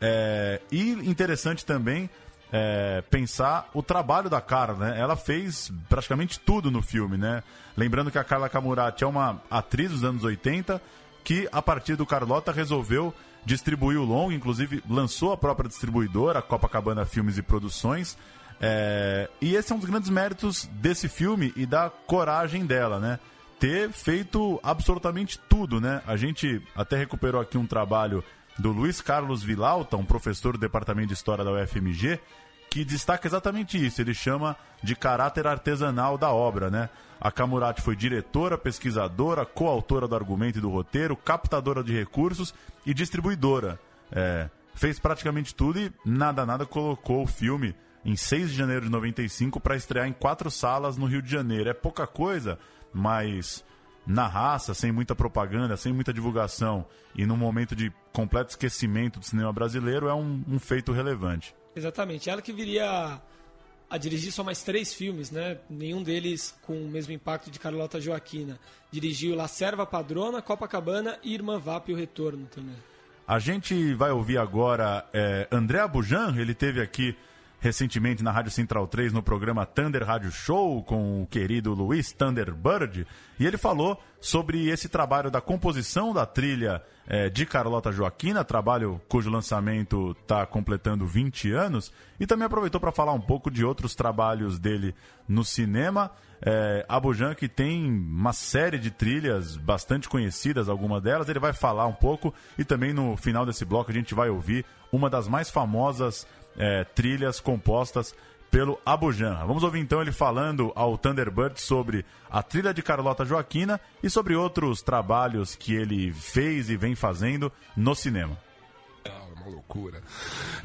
É, e interessante também é, pensar o trabalho da Carla, né? Ela fez praticamente tudo no filme, né? Lembrando que a Carla Camurati é uma atriz dos anos 80 que, a partir do Carlota, resolveu distribuir o longo, inclusive lançou a própria distribuidora, a Copacabana Filmes e Produções. É, e esse é um dos grandes méritos desse filme e da coragem dela, né? Ter feito absolutamente tudo, né? A gente até recuperou aqui um trabalho do Luiz Carlos Vilauta, um professor do Departamento de História da UFMG, que destaca exatamente isso. Ele chama de caráter artesanal da obra, né? A Camurati foi diretora, pesquisadora, coautora do argumento e do roteiro, captadora de recursos e distribuidora. É, fez praticamente tudo e nada, nada colocou o filme em 6 de janeiro de 95 para estrear em quatro salas no Rio de Janeiro. É pouca coisa, mas na raça, sem muita propaganda, sem muita divulgação e num momento de completo esquecimento do cinema brasileiro, é um, um feito relevante. Exatamente. Ela que viria a dirigir só mais três filmes, né? Nenhum deles com o mesmo impacto de Carlota Joaquina. Dirigiu La Serva Padrona, Copacabana e Irmã Vap e o Retorno também. A gente vai ouvir agora é, André Abujan, ele teve aqui recentemente na Rádio Central 3 no programa Thunder Rádio Show com o querido Luiz Thunderbird. E ele falou sobre esse trabalho da composição da trilha é, de Carlota Joaquina, trabalho cujo lançamento está completando 20 anos, e também aproveitou para falar um pouco de outros trabalhos dele no cinema. É, Abujan, que tem uma série de trilhas bastante conhecidas, algumas delas, ele vai falar um pouco, e também no final desse bloco a gente vai ouvir uma das mais famosas é, trilhas compostas pelo Abujan. Vamos ouvir então ele falando ao Thunderbird sobre a trilha de Carlota Joaquina e sobre outros trabalhos que ele fez e vem fazendo no cinema uma loucura.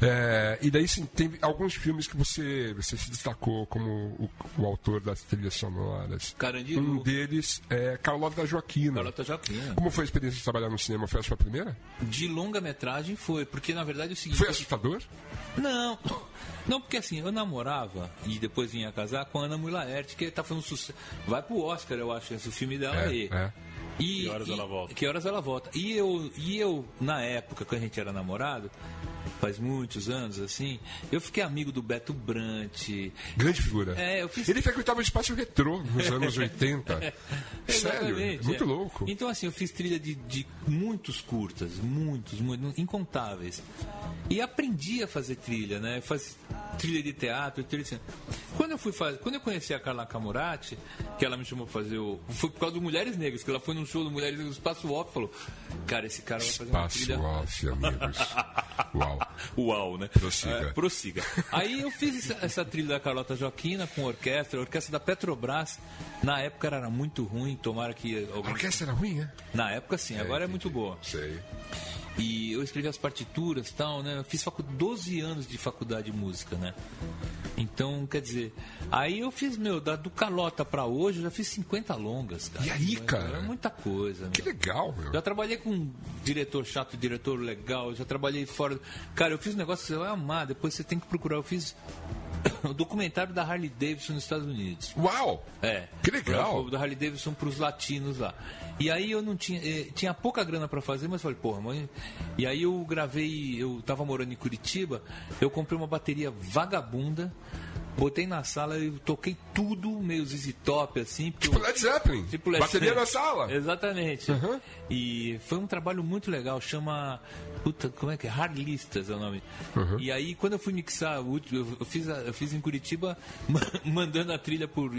É, e daí sim, tem alguns filmes que você, você se destacou como o, o autor das trilhas sonoras. Carandiru. Um deles é Carlota Joaquina. Carlota Joaquina. Como foi a experiência de trabalhar no cinema? Foi a sua primeira? De longa-metragem foi, porque na verdade é o seguinte. Foi assustador? Não. Não, porque assim, eu namorava e depois vinha casar com a Ana Mulaerte, que tá fazendo sucesso. Vai pro Oscar, eu acho, esse filme dela é, aí. É. E, Que horas e- ela volta? Que horas ela volta. E eu, e eu, na época, quando a gente era namorado, faz muitos anos, assim, eu fiquei amigo do Beto Brant. Grande figura. É, eu fiz. Ele frequentava o espaço retrô nos anos 80. Sério, Exatamente, muito é. louco. Então, assim, eu fiz trilha de, de muitos curtas, muitos, muitos, incontáveis. E aprendi a fazer trilha, né? Faz trilha de teatro, trilha de cinema. Quando eu fui fazer, quando eu conheci a Carla Camurati, que ela me chamou pra fazer o. Foi por causa do Mulheres Negras, que ela foi num show do Mulheres Negras do Espaço Off falou: Cara, esse cara vai fazer uma Espaço trilha. off, amigos. Uau. Uau, né? Prossiga. É, prossiga. Aí eu fiz essa, essa trilha da Carlota Joaquina com orquestra, a orquestra da Petrobras. Na época era muito ruim, tomara que. A orquestra era ruim, é? Na época sim, agora é muito boa. Sei. E eu escrevi as partituras e tal, né? Eu fiz facu 12 anos de faculdade de música, né? Então, quer dizer, aí eu fiz, meu, da, do Carlota pra hoje, eu já fiz 50 longas, cara. E aí, cara? É muita coisa, Que meu. legal, meu. Já trabalhei com diretor chato, diretor legal, já trabalhei fora. Cara, eu fiz um negócio que você vai amar, depois você tem que procurar. Eu fiz o documentário da Harley Davidson nos Estados Unidos. Uau! É. Que legal. Da Harley Davidson pros latinos lá. E aí eu não tinha. eh, tinha pouca grana pra fazer, mas falei, porra, mãe. E aí eu gravei. Eu tava morando em Curitiba, eu comprei uma bateria vagabunda. Botei na sala e toquei tudo meio ZZ Top, assim. porque Tipo eu- Led Zeppelin. Tipo Led Bateria Zeppelin. na sala. Exatamente. Uhum. E foi um trabalho muito legal, chama. Puta, como é que é? Harlistas é o nome. Uhum. E aí, quando eu fui mixar, eu fiz, eu fiz em Curitiba, ma- mandando a trilha por,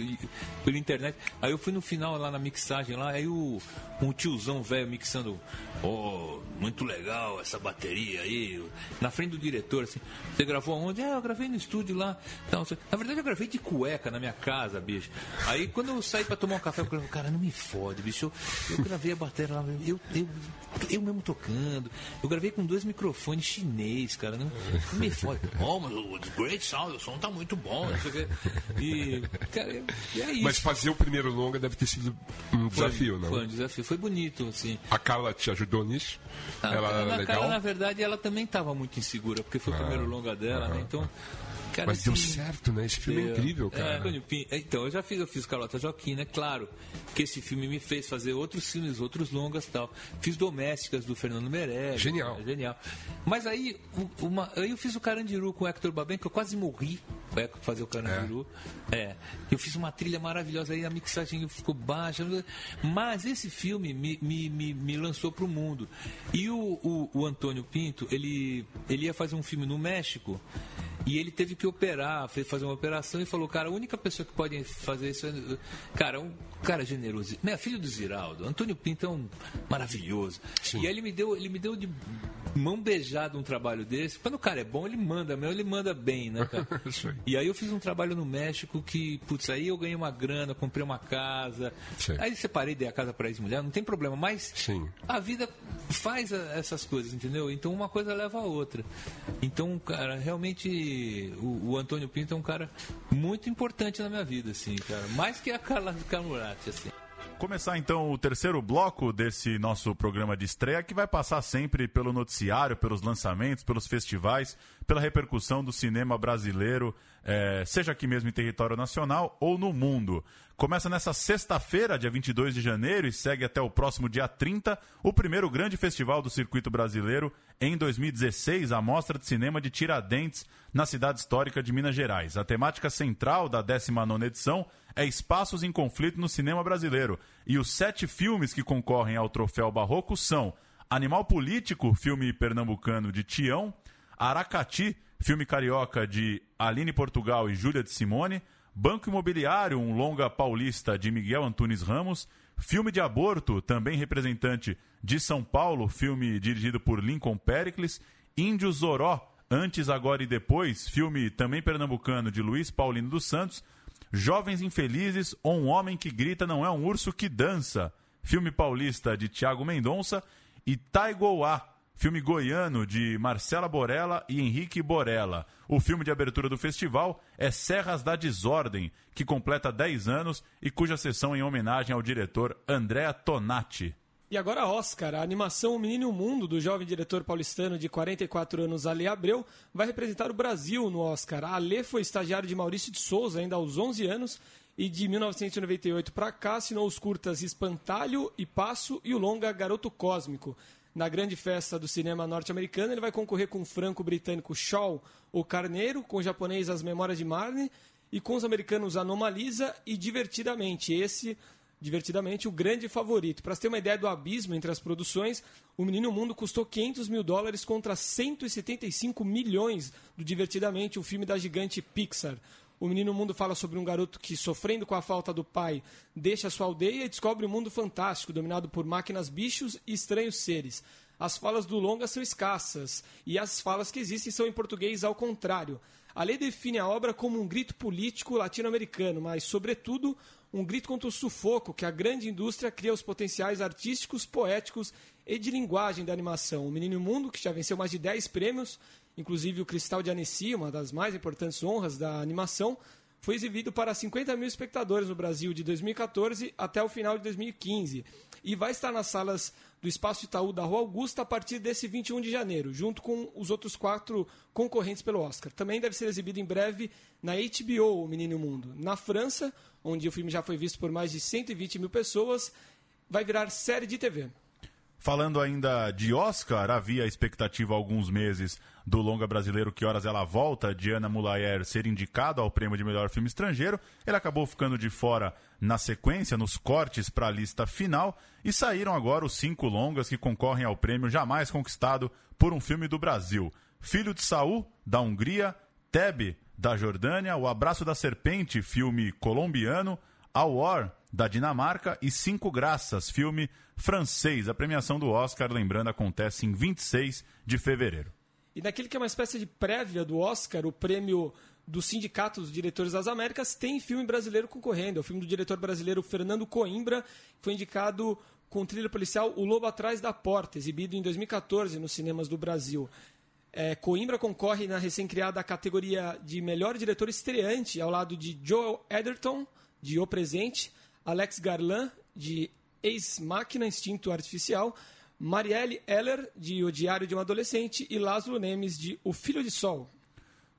pela internet. Aí eu fui no final lá na mixagem lá, aí o, um tiozão velho mixando. Oh, muito legal essa bateria aí. Na frente do diretor, assim. Você gravou onde? É, eu gravei no estúdio lá. Então, na verdade, eu gravei de cueca na minha casa, bicho. Aí quando eu saí pra tomar um café, eu falei, cara, não me fode, bicho. Eu, eu gravei a bateria lá, eu, eu, eu mesmo tocando. Eu gravei com dois microfones chinês, cara. Não, não me fode. Oh, mas o Great Sound, o som tá muito bom. não sei o quê. E, cara, é isso. Mas fazer o primeiro longa deve ter sido um Foi- desafio, não? Foi um desafio. Foi bonito, assim. A Carla te ajudou nisso? Ah, Ela era na, legal? cara, na verdade, ela também estava muito insegura, porque foi o Ah, primeiro longa dela, aham, né? Então, cara, Mas deu certo, né? Esse filme é incrível, É, cara. Pin- então, eu já fiz, eu fiz Carlota Joaquina, é claro que esse filme me fez fazer outros filmes, outros longas tal. Fiz Domésticas do Fernando Meirelles. Genial. é genial. Mas aí, uma, aí eu fiz o Carandiru com o Hector Baben, que eu quase morri pra fazer o Carandiru. É. Eu fiz uma trilha maravilhosa, aí a mixagem ficou baixa. Mas esse filme me, me, me, me lançou pro mundo. E o, o, o Antônio Pinto, ele, ele ia fazer um filme no México. E ele teve que operar, fez fazer uma operação e falou, cara, a única pessoa que pode fazer isso é. Cara, um cara generoso. Né, filho do Ziraldo. Antônio Pinto é um maravilhoso. E aí ele me deu, ele me deu de mão beijada um trabalho desse. Quando o cara é bom, ele manda mesmo, ele manda bem, né, cara? E aí eu fiz um trabalho no México que, putz, aí eu ganhei uma grana, comprei uma casa. Sim. Aí separei, dei a casa pra ex-mulher, não tem problema, mas Sim. a vida faz essas coisas, entendeu? Então uma coisa leva a outra. Então, cara, realmente o, o Antônio Pinto é um cara muito importante na minha vida, assim, cara. Mais que a Carla Camurati, assim. Começar então o terceiro bloco desse nosso programa de estreia, que vai passar sempre pelo noticiário, pelos lançamentos, pelos festivais, pela repercussão do cinema brasileiro é, seja aqui mesmo em território nacional ou no mundo. Começa nessa sexta-feira, dia 22 de janeiro, e segue até o próximo dia 30, o primeiro grande festival do circuito brasileiro em 2016, a Mostra de Cinema de Tiradentes, na cidade histórica de Minas Gerais. A temática central da 19 edição é Espaços em Conflito no Cinema Brasileiro, e os sete filmes que concorrem ao Troféu Barroco são Animal Político, filme pernambucano de Tião, Aracati, filme carioca de Aline Portugal e Júlia de Simone, Banco Imobiliário, um longa paulista de Miguel Antunes Ramos, filme de aborto, também representante de São Paulo, filme dirigido por Lincoln Pericles, Índio Zoró, Antes, Agora e Depois, filme também pernambucano de Luiz Paulino dos Santos, Jovens Infelizes Um Homem que Grita Não é um Urso que Dança, filme paulista de Tiago Mendonça, e Taiguá, filme goiano de Marcela Borella e Henrique Borella. O filme de abertura do festival é Serras da Desordem, que completa 10 anos e cuja sessão é em homenagem ao diretor Andrea Tonati. E agora Oscar, a animação O Menino e o Mundo, do jovem diretor paulistano de 44 anos, Ale Abreu, vai representar o Brasil no Oscar. A Ale foi estagiário de Maurício de Souza ainda aos 11 anos e de 1998 para cá assinou os curtas Espantalho e Passo e o longa Garoto Cósmico na grande festa do cinema norte-americano. Ele vai concorrer com o franco-britânico Shaw, o Carneiro, com o japonês As Memórias de Marne e com os americanos Anomalisa e Divertidamente. Esse, divertidamente, o grande favorito. Para ter uma ideia do abismo entre as produções, O Menino Mundo custou 500 mil dólares contra 175 milhões do Divertidamente, o filme da gigante Pixar. O Menino Mundo fala sobre um garoto que, sofrendo com a falta do pai, deixa sua aldeia e descobre um mundo fantástico, dominado por máquinas, bichos e estranhos seres. As falas do longa são escassas, e as falas que existem são em português ao contrário. A lei define a obra como um grito político latino-americano, mas, sobretudo, um grito contra o sufoco que a grande indústria cria aos potenciais artísticos, poéticos e de linguagem da animação. O Menino Mundo, que já venceu mais de 10 prêmios, Inclusive, o Cristal de Annecy, uma das mais importantes honras da animação, foi exibido para 50 mil espectadores no Brasil de 2014 até o final de 2015 e vai estar nas salas do Espaço Itaú da Rua Augusta a partir desse 21 de janeiro, junto com os outros quatro concorrentes pelo Oscar. Também deve ser exibido em breve na HBO, O Menino Mundo. Na França, onde o filme já foi visto por mais de 120 mil pessoas, vai virar série de TV. Falando ainda de Oscar, havia expectativa há alguns meses do longa brasileiro Que Horas Ela Volta, de Ana Mulayer, ser indicado ao prêmio de melhor filme estrangeiro. Ele acabou ficando de fora na sequência, nos cortes para a lista final, e saíram agora os cinco longas que concorrem ao prêmio jamais conquistado por um filme do Brasil. Filho de Saul, da Hungria, Tebe, da Jordânia, O Abraço da Serpente, filme colombiano, A War, da Dinamarca, e Cinco Graças, filme francês. A premiação do Oscar, lembrando, acontece em 26 de fevereiro. E naquele que é uma espécie de prévia do Oscar, o prêmio do Sindicato dos Diretores das Américas, tem filme brasileiro concorrendo. É o filme do diretor brasileiro Fernando Coimbra, foi indicado com trilha policial O Lobo Atrás da Porta, exibido em 2014 nos cinemas do Brasil. É, Coimbra concorre na recém-criada categoria de melhor diretor estreante, ao lado de Joel Edgerton, de O Presente, Alex Garland, de Ex-Máquina Instinto Artificial, Marielle Eller, de O Diário de um Adolescente, e Lázaro Nemes, de O Filho de Sol.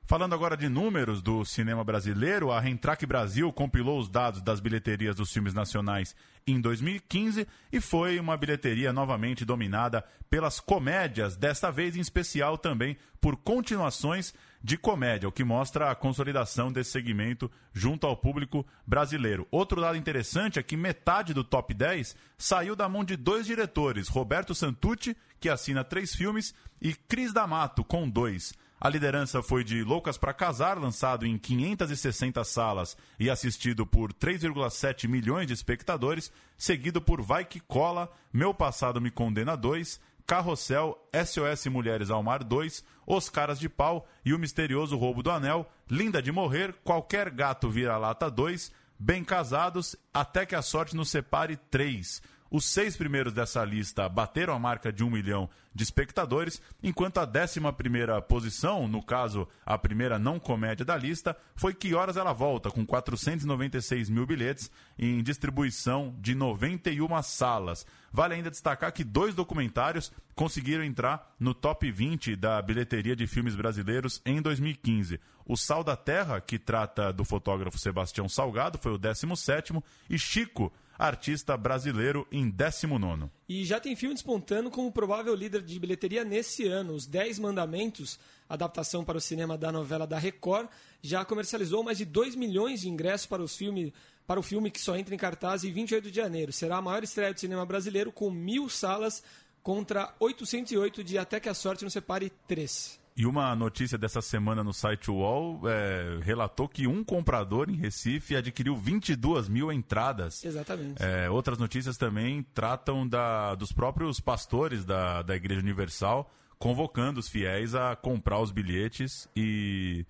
Falando agora de números do cinema brasileiro, a Rentrac Brasil compilou os dados das bilheterias dos filmes nacionais em 2015 e foi uma bilheteria novamente dominada pelas comédias, desta vez em especial também por continuações de comédia, o que mostra a consolidação desse segmento junto ao público brasileiro. Outro dado interessante é que metade do top 10 saiu da mão de dois diretores, Roberto Santucci, que assina três filmes, e Cris D'Amato, com dois. A liderança foi de Loucas para Casar, lançado em 560 salas e assistido por 3,7 milhões de espectadores, seguido por Vai Que Cola, Meu Passado Me Condena 2, Carrossel, SOS Mulheres ao Mar 2, Os Caras de Pau e O Misterioso Roubo do Anel, Linda de Morrer, Qualquer Gato Vira-Lata 2, Bem Casados, Até que a Sorte nos Separe 3. Os seis primeiros dessa lista bateram a marca de um milhão de espectadores, enquanto a décima primeira posição, no caso a primeira não comédia da lista, foi Que Horas Ela Volta, com 496 mil bilhetes em distribuição de 91 salas. Vale ainda destacar que dois documentários conseguiram entrar no top 20 da bilheteria de filmes brasileiros em 2015. O Sal da Terra, que trata do fotógrafo Sebastião Salgado, foi o 17º, e Chico, artista brasileiro em 19. E já tem filme despontando como provável líder de bilheteria nesse ano. Os Dez Mandamentos, adaptação para o cinema da novela da Record, já comercializou mais de 2 milhões de ingressos para, os filme, para o filme que só entra em cartaz em 28 de janeiro. Será a maior estreia do cinema brasileiro, com mil salas contra 808 de Até que a Sorte Não Separe 3. E uma notícia dessa semana no site UOL é, relatou que um comprador em Recife adquiriu 22 mil entradas. Exatamente. É, outras notícias também tratam da, dos próprios pastores da, da Igreja Universal convocando os fiéis a comprar os bilhetes e,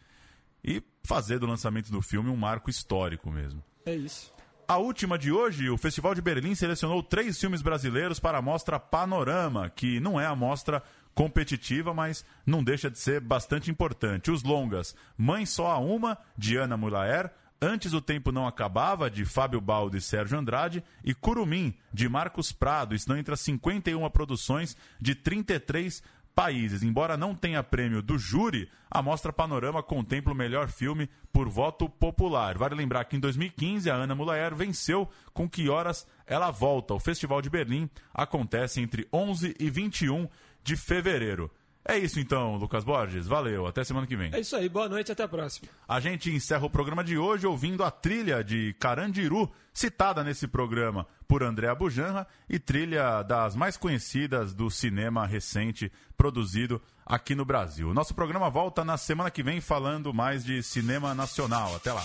e fazer do lançamento do filme um marco histórico mesmo. É isso. A última de hoje, o Festival de Berlim selecionou três filmes brasileiros para a mostra Panorama, que não é a mostra competitiva, mas não deixa de ser bastante importante. Os longas Mãe Só a Uma, de Ana Mulaer, Antes o Tempo Não Acabava, de Fábio Baldo e Sérgio Andrade, e Curumim, de Marcos Prado, estão entre as 51 produções de 33 países. Embora não tenha prêmio do júri, a Mostra Panorama contempla o melhor filme por voto popular. Vale lembrar que em 2015 a Ana Mulaer venceu com Que Horas Ela Volta. O Festival de Berlim acontece entre 11 e 21 de fevereiro. É isso então, Lucas Borges. Valeu, até semana que vem. É isso aí, boa noite, até a próxima. A gente encerra o programa de hoje ouvindo a trilha de Carandiru, citada nesse programa por André Abujanra, e trilha das mais conhecidas do cinema recente produzido aqui no Brasil. Nosso programa volta na semana que vem falando mais de cinema nacional. Até lá.